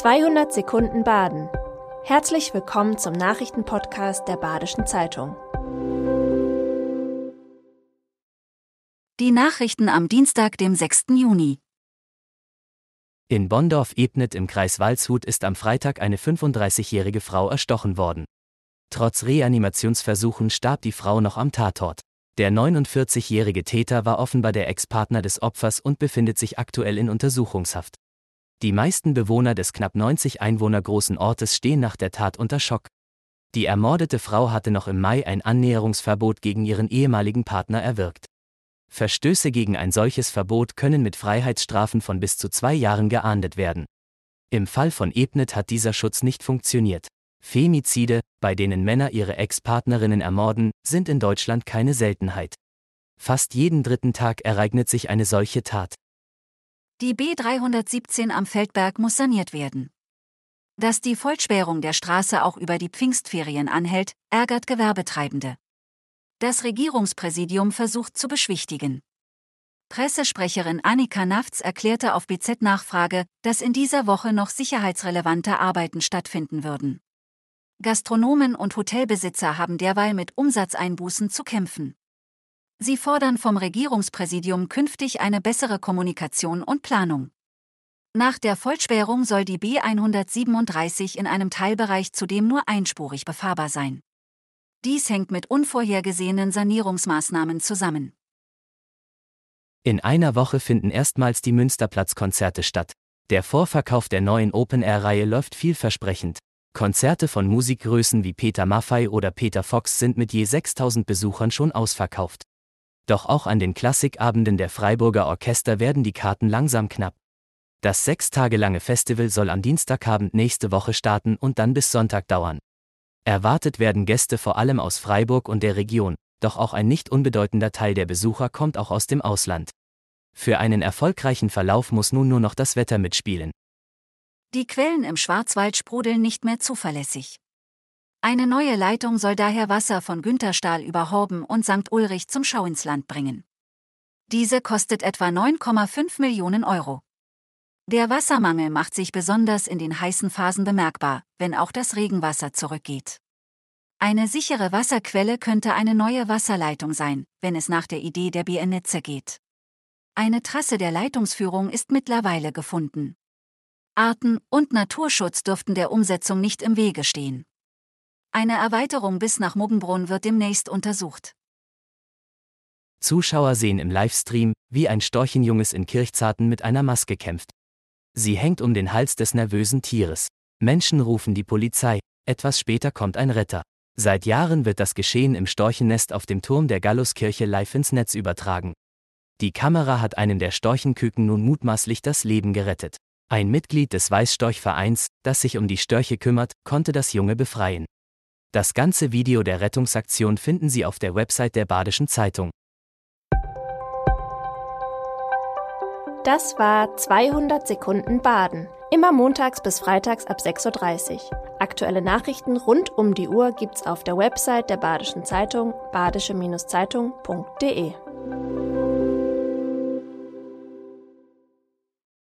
200 Sekunden Baden. Herzlich willkommen zum Nachrichtenpodcast der Badischen Zeitung. Die Nachrichten am Dienstag, dem 6. Juni. In Bondorf-Ebnet im Kreis Waldshut ist am Freitag eine 35-jährige Frau erstochen worden. Trotz Reanimationsversuchen starb die Frau noch am Tatort. Der 49-jährige Täter war offenbar der Ex-Partner des Opfers und befindet sich aktuell in Untersuchungshaft. Die meisten Bewohner des knapp 90 Einwohner großen Ortes stehen nach der Tat unter Schock. Die ermordete Frau hatte noch im Mai ein Annäherungsverbot gegen ihren ehemaligen Partner erwirkt. Verstöße gegen ein solches Verbot können mit Freiheitsstrafen von bis zu zwei Jahren geahndet werden. Im Fall von Ebnet hat dieser Schutz nicht funktioniert. Femizide, bei denen Männer ihre Ex-Partnerinnen ermorden, sind in Deutschland keine Seltenheit. Fast jeden dritten Tag ereignet sich eine solche Tat. Die B317 am Feldberg muss saniert werden. Dass die Vollsperrung der Straße auch über die Pfingstferien anhält, ärgert Gewerbetreibende. Das Regierungspräsidium versucht zu beschwichtigen. Pressesprecherin Annika Nafts erklärte auf BZ-Nachfrage, dass in dieser Woche noch sicherheitsrelevante Arbeiten stattfinden würden. Gastronomen und Hotelbesitzer haben derweil mit Umsatzeinbußen zu kämpfen. Sie fordern vom Regierungspräsidium künftig eine bessere Kommunikation und Planung. Nach der Vollsperrung soll die B 137 in einem Teilbereich zudem nur einspurig befahrbar sein. Dies hängt mit unvorhergesehenen Sanierungsmaßnahmen zusammen. In einer Woche finden erstmals die Münsterplatz-Konzerte statt. Der Vorverkauf der neuen Open-Air-Reihe läuft vielversprechend. Konzerte von Musikgrößen wie Peter Maffay oder Peter Fox sind mit je 6000 Besuchern schon ausverkauft. Doch auch an den Klassikabenden der Freiburger Orchester werden die Karten langsam knapp. Das sechs Tage lange Festival soll am Dienstagabend nächste Woche starten und dann bis Sonntag dauern. Erwartet werden Gäste vor allem aus Freiburg und der Region, doch auch ein nicht unbedeutender Teil der Besucher kommt auch aus dem Ausland. Für einen erfolgreichen Verlauf muss nun nur noch das Wetter mitspielen. Die Quellen im Schwarzwald sprudeln nicht mehr zuverlässig. Eine neue Leitung soll daher Wasser von Günterstahl über Horben und St. Ulrich zum Schau ins Land bringen. Diese kostet etwa 9,5 Millionen Euro. Der Wassermangel macht sich besonders in den heißen Phasen bemerkbar, wenn auch das Regenwasser zurückgeht. Eine sichere Wasserquelle könnte eine neue Wasserleitung sein, wenn es nach der Idee der BN-Netze geht. Eine Trasse der Leitungsführung ist mittlerweile gefunden. Arten- und Naturschutz dürften der Umsetzung nicht im Wege stehen. Eine Erweiterung bis nach Muggenbrunn wird demnächst untersucht. Zuschauer sehen im Livestream, wie ein Storchenjunges in Kirchzarten mit einer Maske kämpft. Sie hängt um den Hals des nervösen Tieres. Menschen rufen die Polizei, etwas später kommt ein Retter. Seit Jahren wird das Geschehen im Storchennest auf dem Turm der Galluskirche live ins Netz übertragen. Die Kamera hat einem der Storchenküken nun mutmaßlich das Leben gerettet. Ein Mitglied des Weißstorchvereins, das sich um die Störche kümmert, konnte das Junge befreien. Das ganze Video der Rettungsaktion finden Sie auf der Website der Badischen Zeitung. Das war 200 Sekunden Baden. Immer montags bis freitags ab 6.30 Uhr. Aktuelle Nachrichten rund um die Uhr gibt's auf der Website der Badischen Zeitung badische-zeitung.de.